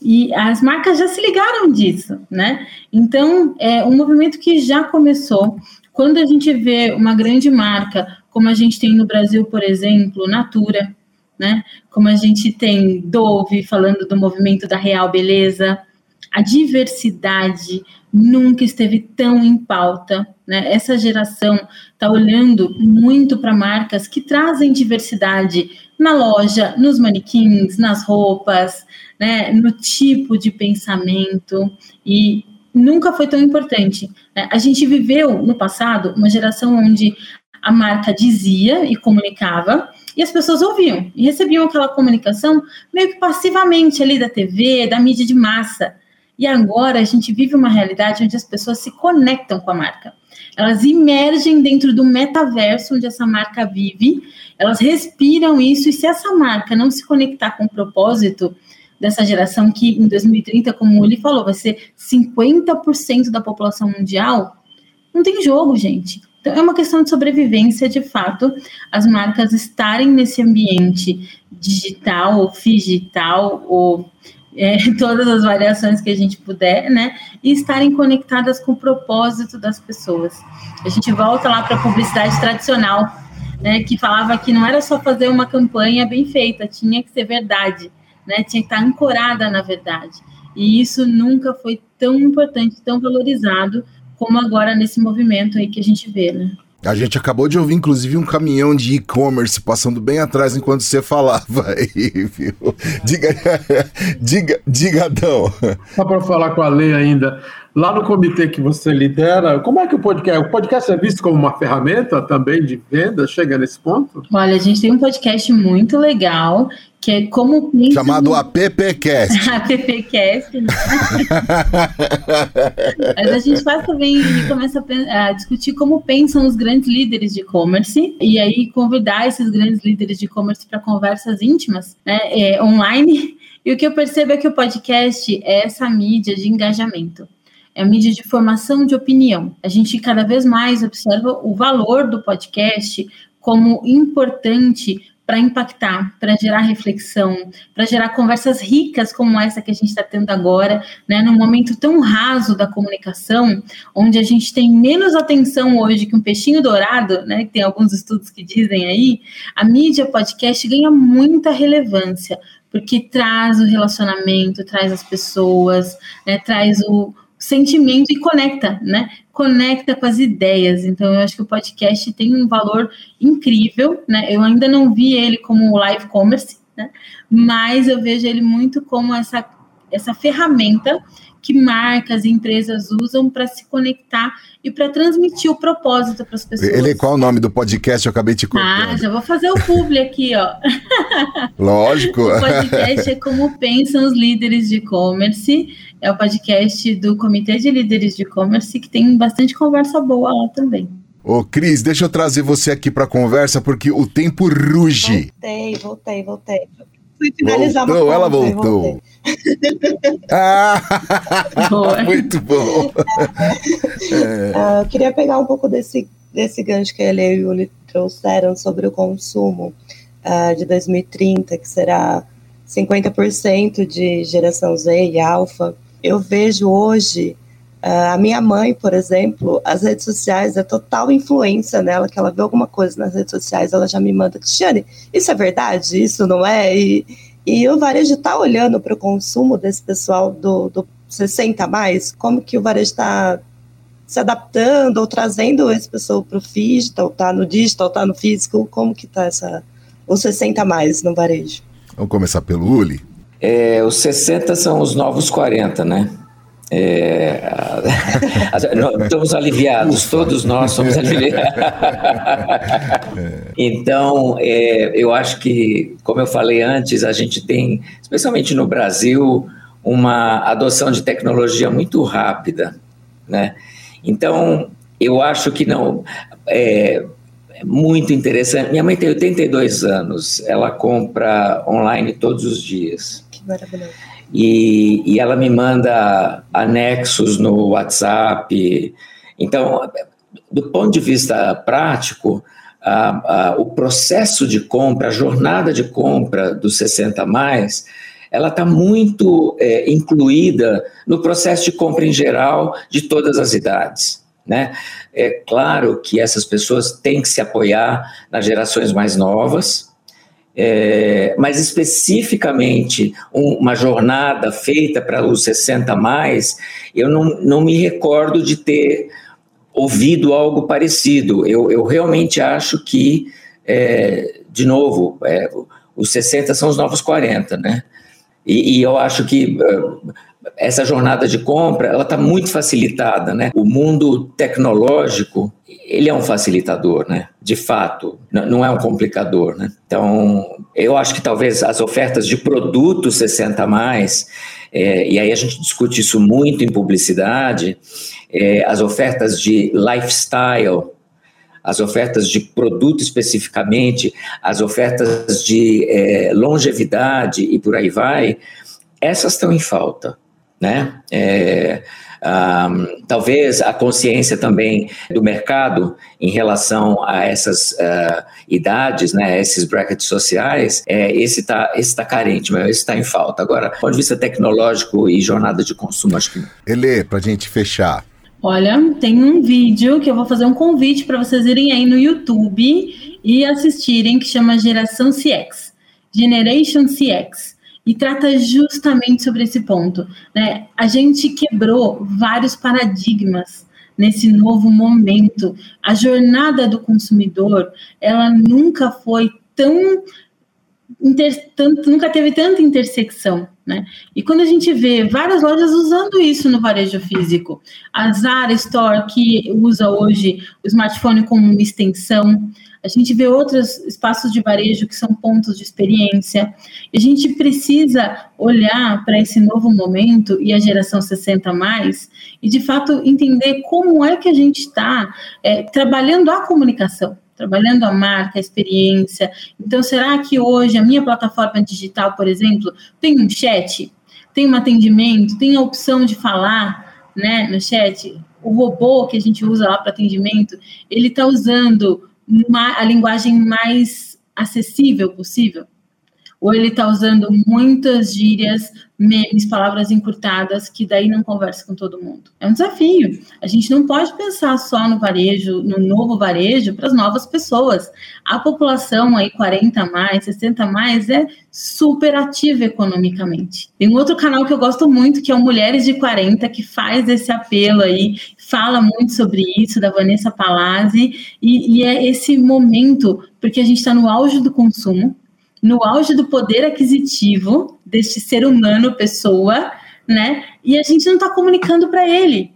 E as marcas já se ligaram disso, né? Então, é um movimento que já começou. Quando a gente vê uma grande marca, como a gente tem no Brasil, por exemplo, Natura, né? Como a gente tem Dove falando do movimento da real beleza, a diversidade nunca esteve tão em pauta. Né? Essa geração está olhando muito para marcas que trazem diversidade na loja, nos manequins, nas roupas, né? no tipo de pensamento e nunca foi tão importante. Né? A gente viveu no passado uma geração onde a marca dizia e comunicava e as pessoas ouviam e recebiam aquela comunicação meio que passivamente ali da TV, da mídia de massa. E agora a gente vive uma realidade onde as pessoas se conectam com a marca. Elas emergem dentro do metaverso onde essa marca vive, elas respiram isso, e se essa marca não se conectar com o propósito, dessa geração que em 2030, como ele falou, vai ser 50% da população mundial, não tem jogo, gente. Então é uma questão de sobrevivência, de fato, as marcas estarem nesse ambiente digital ou digital ou é, todas as variações que a gente puder, né? E estarem conectadas com o propósito das pessoas. A gente volta lá para a publicidade tradicional, né? Que falava que não era só fazer uma campanha bem feita, tinha que ser verdade, né? Tinha que estar ancorada na verdade. E isso nunca foi tão importante, tão valorizado como agora nesse movimento aí que a gente vê, né? A gente acabou de ouvir, inclusive, um caminhão de e-commerce passando bem atrás enquanto você falava aí, viu? Diga, diga, diga, Adão. Só para falar com a lei ainda, lá no comitê que você lidera, como é que o podcast, o podcast é visto como uma ferramenta também de venda? Chega nesse ponto? Olha, a gente tem um podcast muito legal que é como chamado AppCast. AppCast. Né? Mas a gente faz também e começa a, a, discutir como pensam os grandes líderes de e-commerce e aí convidar esses grandes líderes de e-commerce para conversas íntimas, né, é, online. E o que eu percebo é que o podcast é essa mídia de engajamento. É a mídia de formação de opinião. A gente cada vez mais observa o valor do podcast como importante para impactar, para gerar reflexão, para gerar conversas ricas como essa que a gente está tendo agora, né, num momento tão raso da comunicação, onde a gente tem menos atenção hoje que um peixinho dourado, né, que tem alguns estudos que dizem aí, a mídia podcast ganha muita relevância, porque traz o relacionamento, traz as pessoas, né, traz o, sentimento e conecta, né? Conecta com as ideias. Então, eu acho que o podcast tem um valor incrível, né? Eu ainda não vi ele como live commerce, né? Mas eu vejo ele muito como essa, essa ferramenta que marcas e empresas usam para se conectar e para transmitir o propósito para as pessoas. Ele, qual é o nome do podcast? Eu acabei de contar. Ah, já vou fazer o publi aqui, ó. Lógico. o podcast é como pensam os líderes de e-commerce. É o podcast do Comitê de Líderes de E-commerce, que tem bastante conversa boa lá também. Ô, Cris, deixa eu trazer você aqui para a conversa, porque o tempo ruge. Voltei, voltei, voltei fui finalizar voltou, ela voltou. ah, muito bom. é. uh, eu queria pegar um pouco desse, desse gancho que ele e o Yuli trouxeram sobre o consumo uh, de 2030, que será 50% de geração Z e alfa. Eu vejo hoje Uh, a minha mãe, por exemplo, as redes sociais é total influência nela, que ela vê alguma coisa nas redes sociais, ela já me manda, Cristiane, isso é verdade? Isso não é? E, e o varejo está olhando para o consumo desse pessoal do, do 60 a mais, como que o varejo está se adaptando ou trazendo esse pessoal para o digital, tá no digital, tá no físico, como que está essa, os 60 a mais no varejo? Vamos começar pelo Uli? É, os 60 são os novos 40, né? É, estamos aliviados, todos nós somos aliviados. Então, é, eu acho que, como eu falei antes, a gente tem, especialmente no Brasil, uma adoção de tecnologia muito rápida, né? Então, eu acho que não é, é muito interessante. Minha mãe tem 82 anos, ela compra online todos os dias. E, e ela me manda anexos no WhatsApp. Então, do ponto de vista prático, a, a, o processo de compra, a jornada de compra dos 60 mais, ela está muito é, incluída no processo de compra em geral de todas as idades. Né? É claro que essas pessoas têm que se apoiar nas gerações mais novas, é, mas especificamente um, uma jornada feita para os 60 mais, eu não, não me recordo de ter ouvido algo parecido. Eu, eu realmente acho que, é, de novo, é, os 60 são os novos 40, né? E, e eu acho que uh, essa jornada de compra ela está muito facilitada, né? O mundo tecnológico ele é um facilitador, né? De fato, não é um complicador, né? Então, eu acho que talvez as ofertas de produtos 60 mais, é, e aí a gente discute isso muito em publicidade, é, as ofertas de lifestyle, as ofertas de produto especificamente, as ofertas de é, longevidade e por aí vai, essas estão em falta, né? É, um, talvez a consciência também do mercado em relação a essas uh, idades, né, esses brackets sociais, é, esse está esse tá carente, mas esse está em falta. Agora, do ponto de vista tecnológico e jornada de consumo, acho que. Ele, para a gente fechar. Olha, tem um vídeo que eu vou fazer um convite para vocês irem aí no YouTube e assistirem, que chama Geração CX, Generation CX e trata justamente sobre esse ponto. Né? A gente quebrou vários paradigmas nesse novo momento. A jornada do consumidor, ela nunca foi tão, inter, tanto, nunca teve tanta intersecção. Né? E quando a gente vê várias lojas usando isso no varejo físico, a Zara Store, que usa hoje o smartphone como extensão, a gente vê outros espaços de varejo que são pontos de experiência. A gente precisa olhar para esse novo momento e a geração 60 mais e de fato entender como é que a gente está é, trabalhando a comunicação trabalhando a marca, a experiência. Então, será que hoje a minha plataforma digital, por exemplo, tem um chat, tem um atendimento, tem a opção de falar né, no chat? O robô que a gente usa lá para atendimento, ele está usando uma, a linguagem mais acessível possível? Ou ele está usando muitas gírias, memes, palavras encurtadas, que daí não conversa com todo mundo? É um desafio. A gente não pode pensar só no varejo, no novo varejo, para as novas pessoas. A população aí, 40 mais, 60 mais, é super ativa economicamente. Tem um outro canal que eu gosto muito, que é o Mulheres de 40, que faz esse apelo aí, fala muito sobre isso, da Vanessa Palazzi, e, e é esse momento, porque a gente está no auge do consumo, no auge do poder aquisitivo deste ser humano, pessoa, né? E a gente não está comunicando para ele.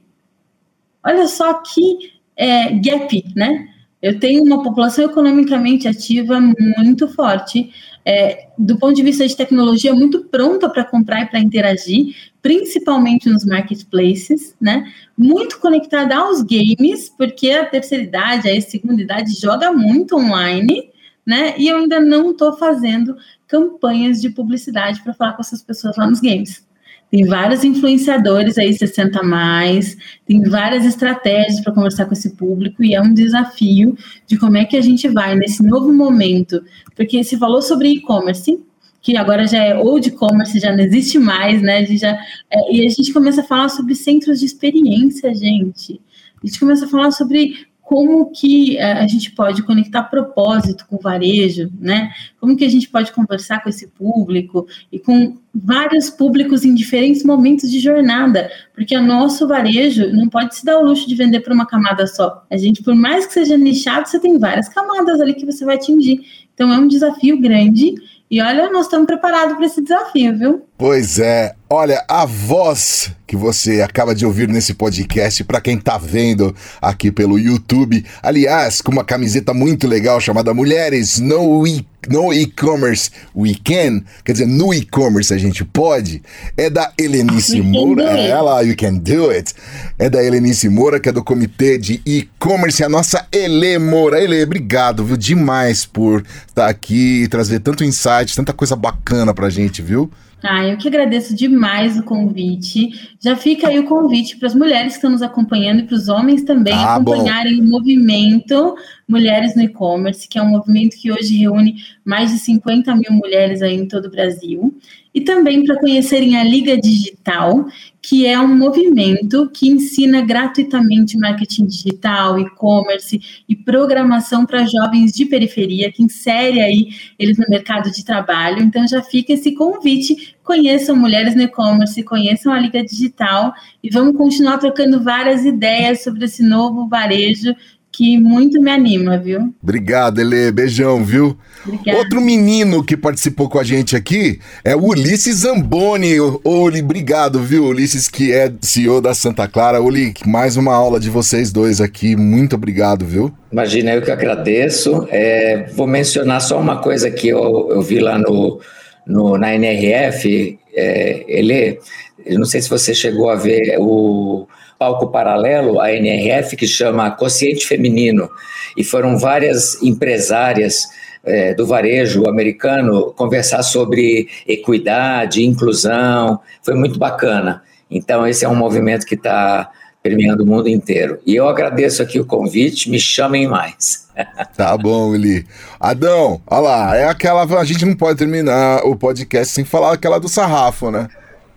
Olha só que é, gap, né? Eu tenho uma população economicamente ativa muito forte, é, do ponto de vista de tecnologia, muito pronta para comprar e para interagir, principalmente nos marketplaces, né? Muito conectada aos games, porque a terceira idade, a segunda idade joga muito online, né? E eu ainda não estou fazendo campanhas de publicidade para falar com essas pessoas lá nos games. Tem vários influenciadores aí, 60 mais, tem várias estratégias para conversar com esse público e é um desafio de como é que a gente vai nesse novo momento, porque se falou sobre e-commerce, que agora já é old commerce, já não existe mais, né? A já, é, e a gente começa a falar sobre centros de experiência, gente. A gente começa a falar sobre como que é, a gente pode conectar propósito com varejo, né? Como que a gente pode conversar com esse público e com vários públicos em diferentes momentos de jornada, porque o nosso varejo não pode se dar o luxo de vender para uma camada só. A gente, por mais que seja nichado, você tem várias camadas ali que você vai atingir. Então é um desafio grande e olha, nós estamos preparados para esse desafio, viu? Pois é. Olha, a voz que você acaba de ouvir nesse podcast, para quem tá vendo aqui pelo YouTube, aliás, com uma camiseta muito legal chamada Mulheres No no e-commerce we can, quer dizer, no e-commerce a gente pode, é da Helenice Moura, é ela, you can do it, é da Helenice Moura, que é do comitê de e-commerce, a nossa Ele Moura. Ele, obrigado, viu, demais por estar tá aqui e trazer tanto insight, tanta coisa bacana pra gente, viu? Ah, eu que agradeço demais o convite. Já fica aí o convite para as mulheres que estão nos acompanhando e para os homens também ah, acompanharem bom. o movimento Mulheres no E-Commerce, que é um movimento que hoje reúne mais de 50 mil mulheres aí em todo o Brasil e também para conhecerem a Liga Digital, que é um movimento que ensina gratuitamente marketing digital, e-commerce e programação para jovens de periferia, que insere aí eles no mercado de trabalho. Então já fica esse convite, conheçam Mulheres no E-Commerce, conheçam a Liga Digital e vamos continuar trocando várias ideias sobre esse novo varejo que muito me anima, viu? Obrigado, Ele. Beijão, viu? Obrigada. Outro menino que participou com a gente aqui é o Ulisses Zamboni. Oli, obrigado, viu? Ulisses, que é CEO da Santa Clara. Oli, mais uma aula de vocês dois aqui. Muito obrigado, viu? Imagina, eu que agradeço. É, vou mencionar só uma coisa que eu, eu vi lá no, no, na NRF. É, ele, eu não sei se você chegou a ver o palco paralelo à NRF que chama Consciente Feminino e foram várias empresárias é, do varejo americano conversar sobre equidade, inclusão, foi muito bacana. Então, esse é um movimento que está permeando o mundo inteiro. E eu agradeço aqui o convite, me chamem mais. Tá bom, Eli. Adão, olha lá, é aquela. A gente não pode terminar o podcast sem falar aquela do sarrafo, né?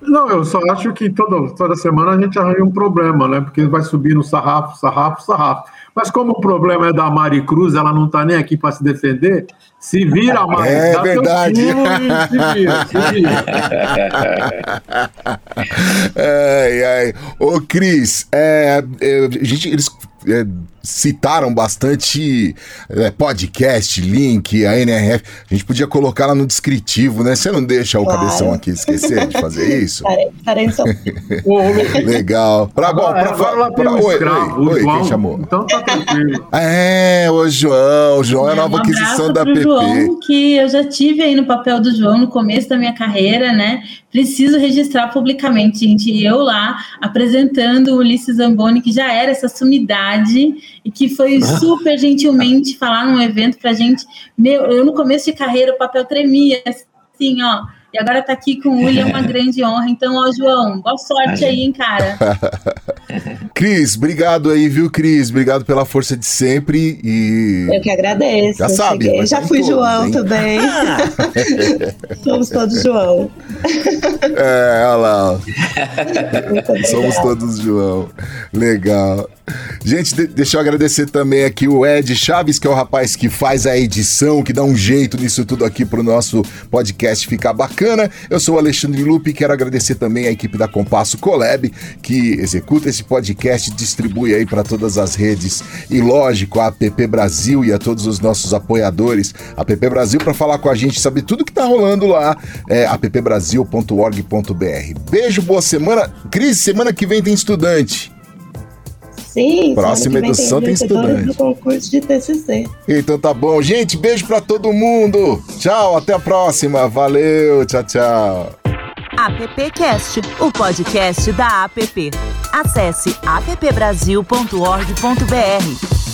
Não, eu só acho que toda, toda semana a gente arranja um problema, né? Porque vai subir no sarrafo, sarrafo, sarrafo. Mas como o problema é da Mari Cruz, ela não está nem aqui para se defender, se vira mais. É verdade. se vira, se vira. ai, ai. Ô, Cris, é, é, gente, eles é, citaram bastante é, podcast, link, a NRF. A gente podia colocar lá no descritivo, né? Você não deixa o Claro. cabeção aqui esquecer de fazer isso? Legal. Pra, bom, Agora, pra, agora lá tem pra- um oi, escravo, oi, o oi, João. quem chamou? Então tá tranquilo. É, o João. O João é a nova um aquisição da PP. João, que eu já tive aí no papel do João no começo da minha carreira, né? Preciso registrar publicamente, gente. Eu lá apresentando o Ulisses Zamboni, que já era essa sumidade e que foi super gentilmente falar num evento pra gente. Meu, eu no começo de carreira o papel tremia, assim, ó. E agora tá aqui com o Uli, é uma grande honra. Então, ó, João, boa sorte aí, hein, cara. Cris, obrigado aí, viu, Cris? Obrigado pela força de sempre e. Eu que agradeço. Já sabe, Já fui todos, João hein? também. Somos todos João. É, olha lá. Somos todos João. Legal. Gente, de- deixa eu agradecer também aqui o Ed Chaves, que é o rapaz que faz a edição, que dá um jeito nisso tudo aqui pro nosso podcast ficar bacana. Eu sou o Alexandre Lupe e quero agradecer também a equipe da Compasso Colab, que executa esse podcast, distribui aí para todas as redes e, lógico, a APP Brasil e a todos os nossos apoiadores. APP Brasil para falar com a gente, saber tudo que tá rolando lá, é appbrasil.org.br. Beijo, boa semana. Cris, semana que vem tem estudante. Sim, Próxima edição tem vencedores estudante. do concurso de TCC. Então tá bom. Gente, beijo pra todo mundo. Tchau, até a próxima. Valeu, tchau, tchau. AppCast, o podcast da APP. Acesse appbrasil.org.br.